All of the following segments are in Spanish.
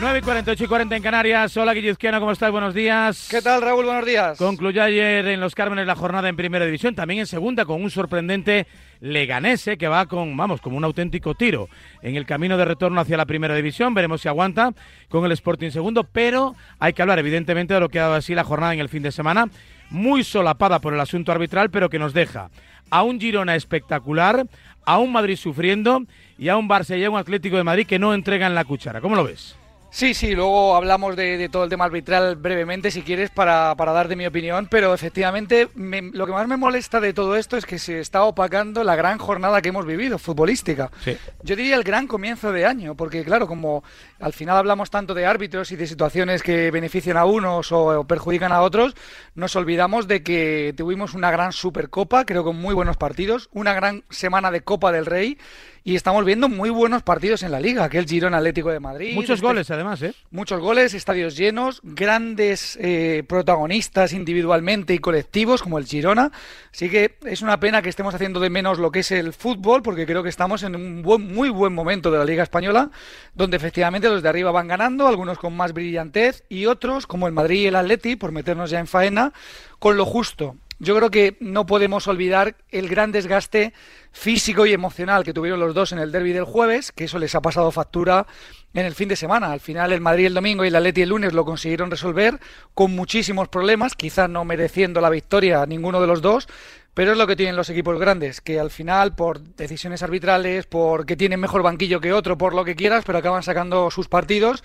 9 y 48 y 40 en Canarias. Hola Guillizquiano, ¿cómo estás? Buenos días. ¿Qué tal, Raúl? Buenos días. Concluyó ayer en Los Cármenes la jornada en Primera División, también en Segunda, con un sorprendente Leganese que va con, vamos, como un auténtico tiro en el camino de retorno hacia la Primera División. Veremos si aguanta con el Sporting Segundo, pero hay que hablar evidentemente de lo que ha dado así la jornada en el fin de semana. Muy solapada por el asunto arbitral, pero que nos deja a un Girona espectacular, a un Madrid sufriendo y a un Barça y a un Atlético de Madrid que no entregan la cuchara. ¿Cómo lo ves? Sí, sí, luego hablamos de, todo el tema arbitral brevemente, si quieres, para, para dar de mi opinión, pero efectivamente lo que más me molesta de todo esto es que se está opacando la gran jornada que hemos vivido, futbolística. Yo diría el gran comienzo de año, porque claro, como al final hablamos tanto de árbitros y de situaciones que benefician a unos o, perjudican a otros, nos olvidamos de que tuvimos una gran Supercopa, creo con muy buenos partidos, una gran semana de Copa del Rey y estamos viendo muy buenos partidos en la liga, aquel Girón Atlético de Madrid. Muchos este goles además, ¿eh? Muchos goles, estadios llenos, grandes eh, protagonistas individualmente y colectivos como el Girona. Así que es una pena que estemos haciendo de menos lo que es el fútbol, porque creo que estamos en un buen, muy buen momento de la liga española, donde efectivamente los de arriba van ganando, algunos con más brillantez y otros, como el Madrid y el Atleti, por meternos ya en faena, con lo justo. Yo creo que no podemos olvidar el gran desgaste físico y emocional que tuvieron los dos en el derby del jueves, que eso les ha pasado factura en el fin de semana. Al final el Madrid el domingo y el Atleti el lunes lo consiguieron resolver con muchísimos problemas, quizás no mereciendo la victoria a ninguno de los dos, pero es lo que tienen los equipos grandes, que al final por decisiones arbitrales, porque tienen mejor banquillo que otro, por lo que quieras, pero acaban sacando sus partidos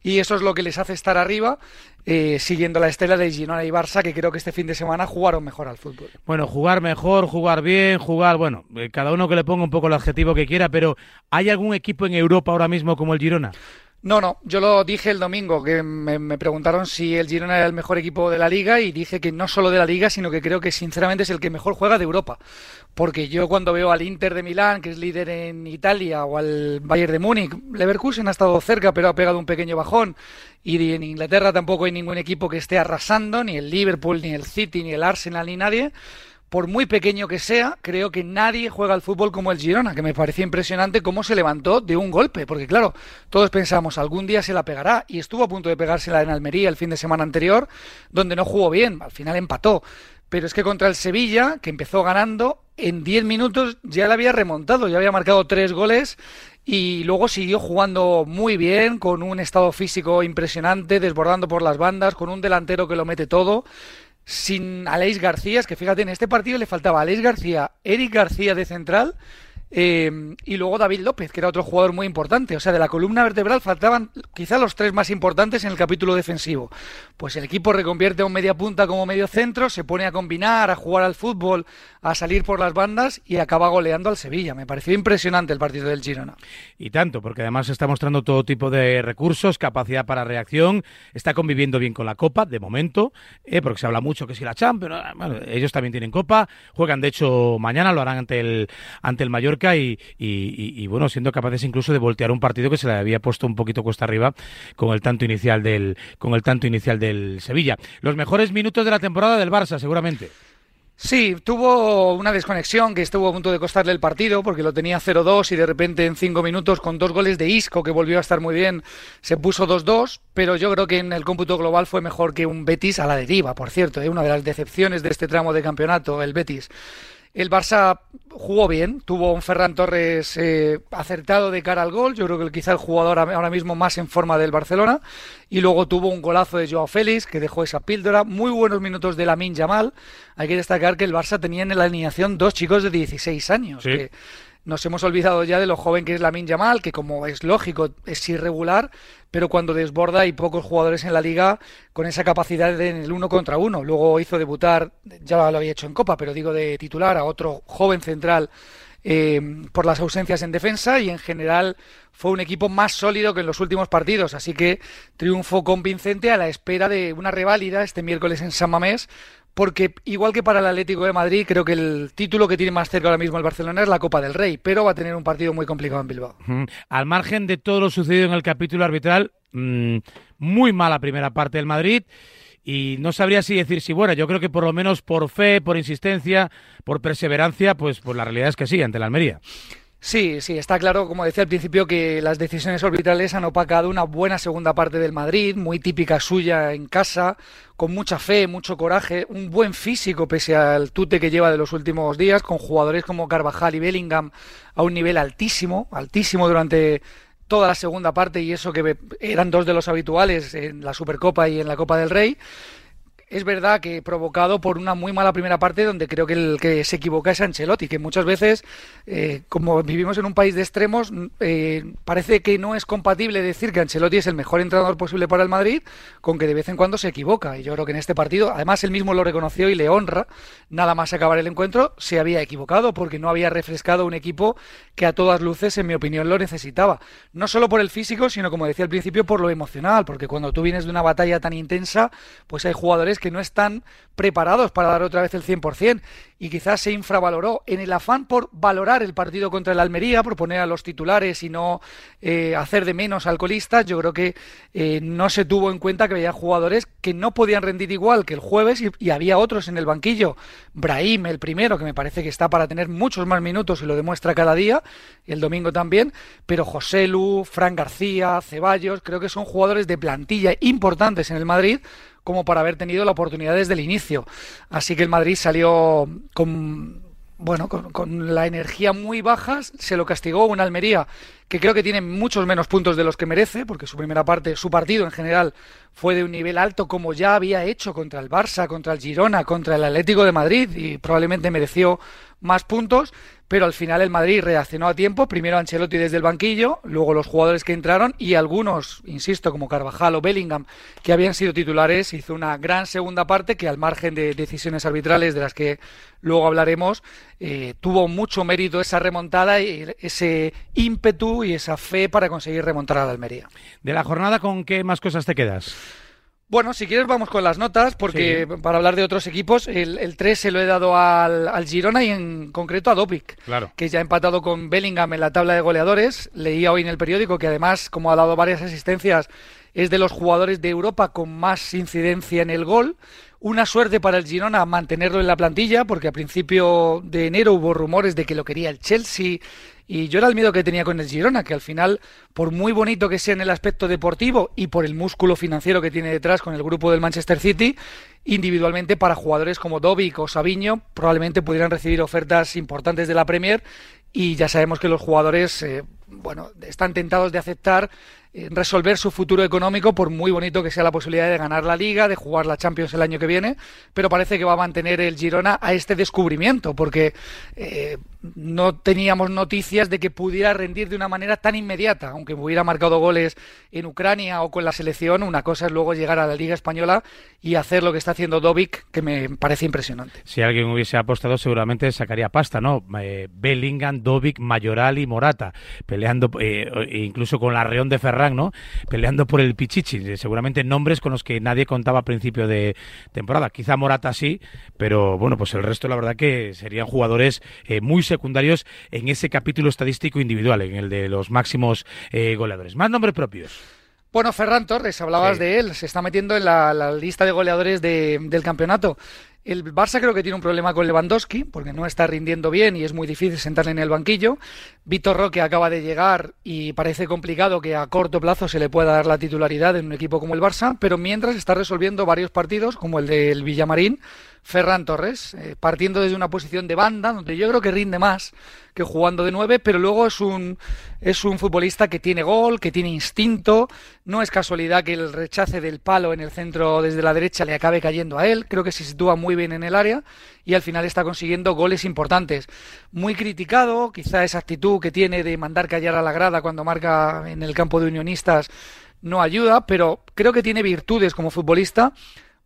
y eso es lo que les hace estar arriba, eh, siguiendo la estela de Girona y Barça, que creo que este fin de semana jugaron mejor al fútbol. Bueno, jugar mejor, jugar bien, jugar, bueno, eh, cada uno que le ponga un poco el adjetivo que quiera, pero ¿hay algún equipo en Europa ahora mismo como el Girona? No, no, yo lo dije el domingo, que me, preguntaron si el Girona era el mejor equipo de la liga y dije que no solo de la liga, sino que creo que sinceramente es el que mejor juega de Europa. Porque yo cuando veo al Inter de Milán, que es líder en Italia, o al Bayern de Múnich, Leverkusen ha estado cerca, pero ha pegado un pequeño bajón. Y en Inglaterra tampoco hay ningún equipo que esté arrasando, ni el Liverpool, ni el City, ni el Arsenal, ni nadie por muy pequeño que sea, creo que nadie juega al fútbol como el Girona, que me parecía impresionante cómo se levantó de un golpe, porque claro, todos pensamos, algún día se la pegará, y estuvo a punto de pegársela en Almería el fin de semana anterior, donde no jugó bien, al final empató. Pero es que contra el Sevilla, que empezó ganando, en 10 minutos ya le había remontado, ya había marcado tres goles y luego siguió jugando muy bien, con un estado físico impresionante, desbordando por las bandas, con un delantero que lo mete todo sin Aleix García, es que fíjate, en este partido le faltaba Aleix García, Eric García de central eh, y luego David López, que era otro jugador muy importante. O sea, de la columna vertebral faltaban quizá los tres más importantes en el capítulo defensivo. Pues el equipo reconvierte a un media punta como medio centro, se pone a combinar, a jugar al fútbol, a salir por las bandas y acaba goleando al Sevilla. Me pareció impresionante el partido del Girona. Y tanto, porque además está mostrando todo tipo de recursos, capacidad para reacción, está conviviendo bien con la Copa, de momento, eh, porque se habla mucho que si la Champions, bueno, ellos también tienen Copa, juegan de hecho mañana, lo harán ante el, ante el Mallorca y, bueno, siendo capaces incluso de voltear un partido que se le había puesto un poquito cuesta arriba con el tanto inicial del, con el tanto inicial del Sevilla. Los mejores minutos de la temporada del Barça, seguramente. Sí, tuvo una desconexión que estuvo a punto de costarle el partido porque lo tenía 0-2 y de repente en cinco minutos con dos goles de Isco que volvió a estar muy bien se puso 2-2, pero yo creo que en el cómputo global fue mejor que un Betis a la deriva, por cierto, ¿eh? una de las decepciones de este tramo de campeonato, el Betis. El Barça jugó bien, tuvo un Ferran Torres eh, acertado de cara al gol, yo creo que quizá el jugador ahora mismo más en forma del Barcelona, y luego tuvo un golazo de Joao Félix que dejó esa píldora, muy buenos minutos de Lamin Yamal. Hay que destacar que el Barça tenía en la alineación dos chicos de 16 años, que nos hemos olvidado ya de lo joven que es Lamin Yamal, que como es lógico es irregular, pero cuando desborda hay pocos jugadores en la liga con esa capacidad en el uno contra uno. Luego hizo debutar, ya lo había hecho en Copa, pero digo de titular a otro joven central eh, por las ausencias en defensa y en general fue un equipo más sólido que en los últimos partidos. Así que triunfo convincente a la espera de una reválida este miércoles en San Mamés porque igual que para el Atlético de Madrid, creo que el título que tiene más cerca ahora mismo el Barcelona es la Copa del Rey, pero va a tener un partido muy complicado en Bilbao. Al margen de todo lo sucedido en el capítulo arbitral, mm, muy mala primera parte del Madrid. Y no sabría si decir si bueno, yo creo que por lo menos por fe, por insistencia, por perseverancia, pues, pues la realidad es que sí, ante la Almería. Sí, sí, está claro, como decía al principio, que las decisiones orbitales han opacado una buena segunda parte del Madrid, muy típica suya en casa, con mucha fe, mucho coraje, un buen físico pese al tute que lleva de los últimos días, con jugadores como Carvajal y Bellingham a un nivel altísimo, altísimo durante toda la segunda parte y eso que eran dos de los habituales en la Supercopa y en la Copa del Rey es verdad que provocado por una muy mala primera parte donde creo que el que se equivoca es Ancelotti, que muchas veces, eh, como vivimos en un país de extremos, eh, parece que no es compatible decir que Ancelotti es el mejor entrenador posible para el Madrid con que de vez en cuando se equivoca. Y yo creo que en este partido, además él mismo lo reconoció y le honra, nada más acabar el encuentro, se había equivocado porque no había refrescado un equipo que a todas luces, en mi opinión, lo necesitaba. No solo por el físico, sino como decía al principio, por lo emocional, porque cuando tú vienes de una batalla tan intensa, pues hay jugadores que no están preparados para dar otra vez el 100% y quizás se infravaloró en el afán por valorar el partido contra el Almería, por poner a los titulares y no eh, hacer de menos al colista, yo creo que eh, no se tuvo en cuenta que había jugadores que no podían rendir igual que el jueves y, y, había otros en el banquillo. Brahim, el primero, que me parece que está para tener muchos más minutos y lo demuestra cada día, el domingo también, pero José Lu, Fran García, Ceballos, creo que son jugadores de plantilla importantes en el Madrid como para haber tenido la oportunidad desde el inicio. Así que el Madrid salió con bueno, con, la energía muy baja, se lo castigó una Almería que creo que tiene muchos menos puntos de los que merece, porque su primera parte, su partido en general, fue de un nivel alto como ya había hecho contra el Barça, contra el Girona, contra el Atlético de Madrid y probablemente mereció más puntos, pero al final el Madrid reaccionó a tiempo, primero Ancelotti desde el banquillo, luego los jugadores que entraron y algunos, insisto, como Carvajal o Bellingham, que habían sido titulares, hizo una gran segunda parte que al margen de decisiones arbitrales de las que luego hablaremos, eh, tuvo mucho mérito esa remontada y ese ímpetu y esa fe para conseguir remontar a la Almería. De la jornada, ¿con qué más cosas te quedas? Bueno, si quieres vamos con las notas, porque para hablar de otros equipos, el, 3 se lo he dado al, Girona y en concreto a Dopic, claro. que ya ha empatado con Bellingham en la tabla de goleadores. Leía hoy en el periódico que además, como ha dado varias asistencias, es de los jugadores de Europa con más incidencia en el gol. Una suerte para el Girona mantenerlo en la plantilla, porque a principio de enero hubo rumores de que lo quería el Chelsea y yo era el miedo que tenía con el Girona, que al final, por muy bonito que sea en el aspecto deportivo y por el músculo financiero que tiene detrás con el grupo del Manchester City, individualmente para jugadores como Dovic o Sabiño probablemente pudieran recibir ofertas importantes de la Premier. Y ya sabemos que los jugadores eh, bueno, están tentados de aceptar resolver su futuro económico por muy bonito que sea la posibilidad de ganar la liga, de jugar la Champions el año que viene, pero parece que va a mantener el Girona a este descubrimiento porque eh, no teníamos noticias de que pudiera rendir de una manera tan inmediata, aunque hubiera marcado goles en Ucrania o con la selección, una cosa es luego llegar a la Liga Española y hacer lo que está haciendo Dovic, que me parece impresionante. Si alguien hubiese apostado seguramente sacaría pasta, ¿no? Eh, Bellingham, Dovic, Mayoral y Morata, peleando eh, incluso con la Reón de Ferran, ¿no? Peleando por el Pichichi, seguramente nombres con los que nadie contaba a principio de temporada. Quizá Morata sí, pero bueno, pues el resto la verdad que serían jugadores eh, muy secundarios en ese capítulo estadístico individual, en el de los máximos eh, goleadores. Más nombres propios. Bueno, Ferran Torres, hablabas de él, se está metiendo en la, lista de goleadores del campeonato. El Barça creo que tiene un problema con Lewandowski, porque no está rindiendo bien y es muy difícil sentarle en el banquillo. Víctor Roque acaba de llegar y parece complicado que a corto plazo se le pueda dar la titularidad en un equipo como el Barça, pero mientras está resolviendo varios partidos, como el del Villamarín, Ferran Torres, eh, partiendo desde una posición de banda, donde yo creo que rinde más que jugando de nueve, pero luego es un, es un futbolista que tiene gol, que tiene instinto. No es casualidad que el rechace del palo en el centro desde la derecha le acabe cayendo a él. Creo que se sitúa muy bien en el área y al final está consiguiendo goles importantes. Muy criticado, quizá esa actitud que tiene de mandar callar a la grada cuando marca en el campo de unionistas no ayuda, pero creo que tiene virtudes como futbolista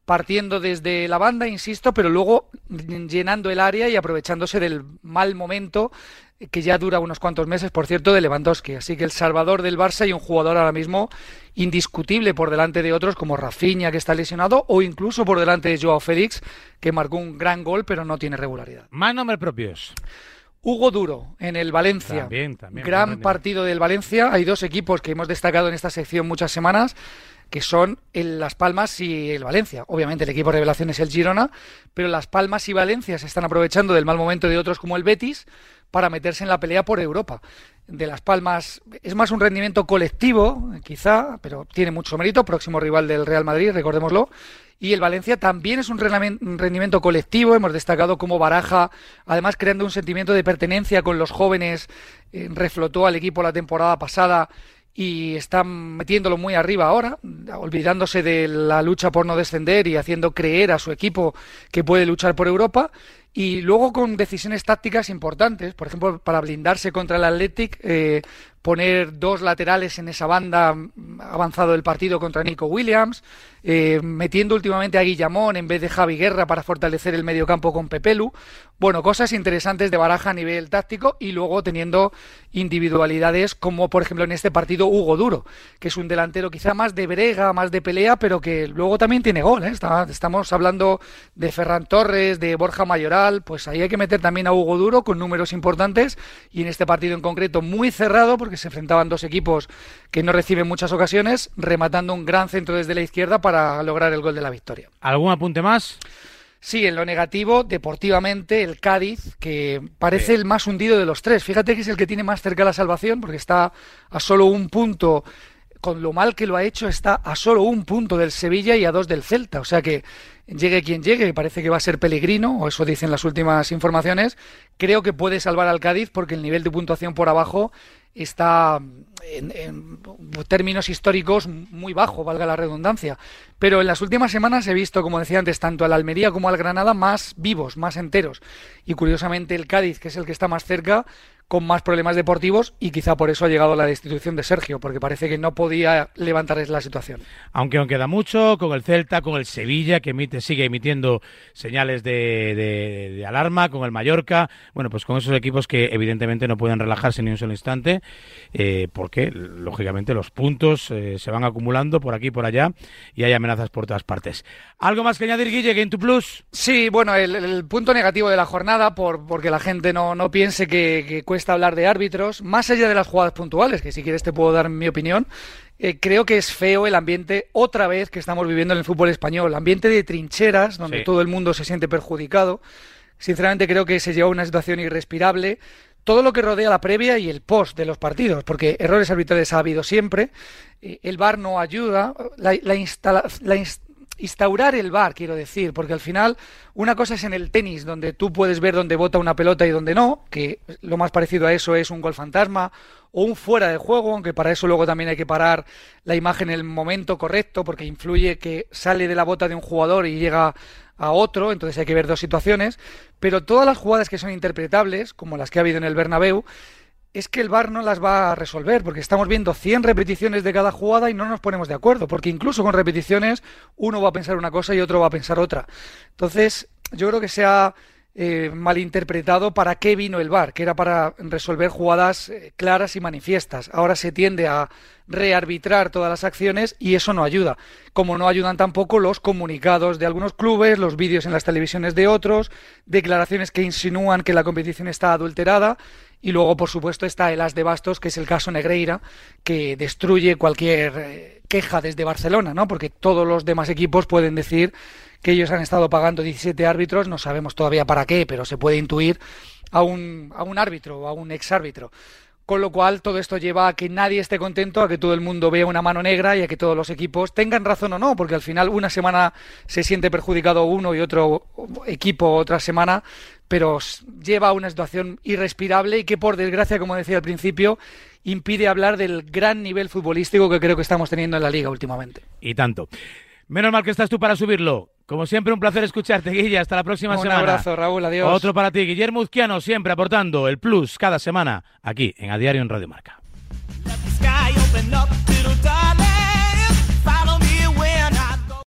partiendo desde la banda, insisto, pero luego llenando el área y aprovechándose del mal momento que ya dura unos cuantos meses, por cierto, de Lewandowski. Así que el salvador del Barça y un jugador ahora mismo indiscutible por delante de otros como Rafinha, que está lesionado, o incluso por delante de Joao Félix, que marcó un gran gol, pero no tiene regularidad. Más nombres propios. Hugo Duro en el Valencia. También, también, Gran partido del Valencia. Hay dos equipos que hemos destacado en esta sección muchas semanas que son el Las Palmas y el Valencia. Obviamente el equipo de revelación es el Girona, pero Las Palmas y Valencia se están aprovechando del mal momento de otros como el Betis para meterse en la pelea por Europa. De Las Palmas es más un rendimiento colectivo, quizá, pero tiene mucho mérito, próximo rival del Real Madrid, recordémoslo. Y el Valencia también es un rendimiento colectivo, hemos destacado como Baraja, además creando un sentimiento de pertenencia con los jóvenes, eh, reflotó al equipo la temporada pasada y están metiéndolo muy arriba ahora, olvidándose de la lucha por no descender y haciendo creer a su equipo que puede luchar por Europa. Y luego con decisiones tácticas importantes, por ejemplo, para blindarse contra el Athletic, eh, poner dos laterales en esa banda mm, avanzado del partido contra Nico Williams, eh, metiendo últimamente a Guillamón en vez de Javi Guerra para fortalecer el mediocampo con Pepelu. Bueno, cosas interesantes de baraja a nivel táctico y luego teniendo individualidades como por ejemplo en este partido Hugo Duro, que es un delantero quizá más de brega, más de pelea, pero que luego también tiene gol. ¿eh? estamos hablando de Ferran Torres, de Borja Mayoral, pues ahí hay que meter también a Hugo Duro con números importantes y en este partido en concreto muy cerrado porque se enfrentaban dos equipos que no reciben muchas ocasiones, rematando un gran centro desde la izquierda para lograr el gol de la victoria. ¿Algún apunte más? Sí, en lo negativo, deportivamente, el Cádiz, que parece el más hundido de los tres. Fíjate que es el que tiene más cerca la salvación, porque está a solo un punto con lo mal que lo ha hecho, está a solo un punto del Sevilla y a dos del Celta. O sea que llegue quien llegue, parece que va a ser Pellegrino, o eso dicen las últimas informaciones, creo que puede salvar al Cádiz porque el nivel de puntuación por abajo está en, términos históricos muy bajo, valga la redundancia. Pero en las últimas semanas he visto, como decía antes, tanto al Almería como al Granada más vivos, más enteros. Y curiosamente el Cádiz, que es el que está más cerca, con más problemas deportivos y quizá por eso ha llegado la destitución de Sergio, porque parece que no podía levantar la situación. Aunque aún queda mucho, con el Celta, con el Sevilla, que emite, sigue emitiendo señales de, alarma, con el Mallorca, bueno, pues con esos equipos que evidentemente no pueden relajarse ni un solo instante, eh, porque lógicamente los puntos eh, se van acumulando por aquí y por allá y hay amenazas por todas partes. ¿Algo más que añadir, Guille, Game to Plus? Sí, bueno, el, punto negativo de la jornada, por, porque la gente no, no piense que, que cuesta hablar de árbitros, más allá de las jugadas puntuales, que si quieres te puedo dar mi opinión, eh, creo que es feo el ambiente otra vez que estamos viviendo en el fútbol español, ambiente de trincheras, donde todo el mundo se siente perjudicado. Sinceramente creo que se lleva una situación irrespirable. Todo lo que rodea la previa y el post de los partidos, porque errores arbitrales ha habido siempre, eh, el VAR no ayuda, la, la, la, instaurar el bar, quiero decir, porque al final una cosa es en el tenis, donde tú puedes ver dónde bota una pelota y dónde no, que lo más parecido a eso es un gol fantasma o un fuera de juego, aunque para eso luego también hay que parar la imagen en el momento correcto, porque influye que sale de la bota de un jugador y llega a otro, entonces hay que ver dos situaciones, pero todas las jugadas que son interpretables, como las que ha habido en el Bernabéu, es que el VAR no las va a resolver, porque estamos viendo 100 repeticiones de cada jugada y no nos ponemos de acuerdo, porque incluso con repeticiones uno va a pensar una cosa y otro va a pensar otra. Entonces, yo creo que se ha eh, malinterpretado para qué vino el VAR, que era para resolver jugadas eh, claras y manifiestas. Ahora se tiende a rearbitrar todas las acciones y eso no ayuda. Como no ayudan tampoco los comunicados de algunos clubes, los vídeos en las televisiones de otros, declaraciones que insinúan que la competición está adulterada y luego, por supuesto, está el As de Bastos, que es el caso Negreira, que destruye cualquier eh, queja desde Barcelona, ¿no? Porque todos los demás equipos pueden decir que ellos han estado pagando 17 árbitros, no sabemos todavía para qué, pero se puede intuir a un, a un árbitro o a un exárbitro. Con lo cual, todo esto lleva a que nadie esté contento, a que todo el mundo vea una mano negra y a que todos los equipos tengan razón o no, porque al final una semana se siente perjudicado uno y otro equipo otra semana, pero lleva a una situación irrespirable y que, por desgracia, como decía al principio, impide hablar del gran nivel futbolístico que creo que estamos teniendo en la liga últimamente. Y tanto. Menos mal que estás tú para subirlo. Como siempre, un placer escucharte, Guilla. Hasta la próxima semana. Un abrazo, Raúl. Adiós. Otro para ti, Guillermo Uzquiano, siempre aportando el plus cada semana aquí en A Diario en Radio Marca.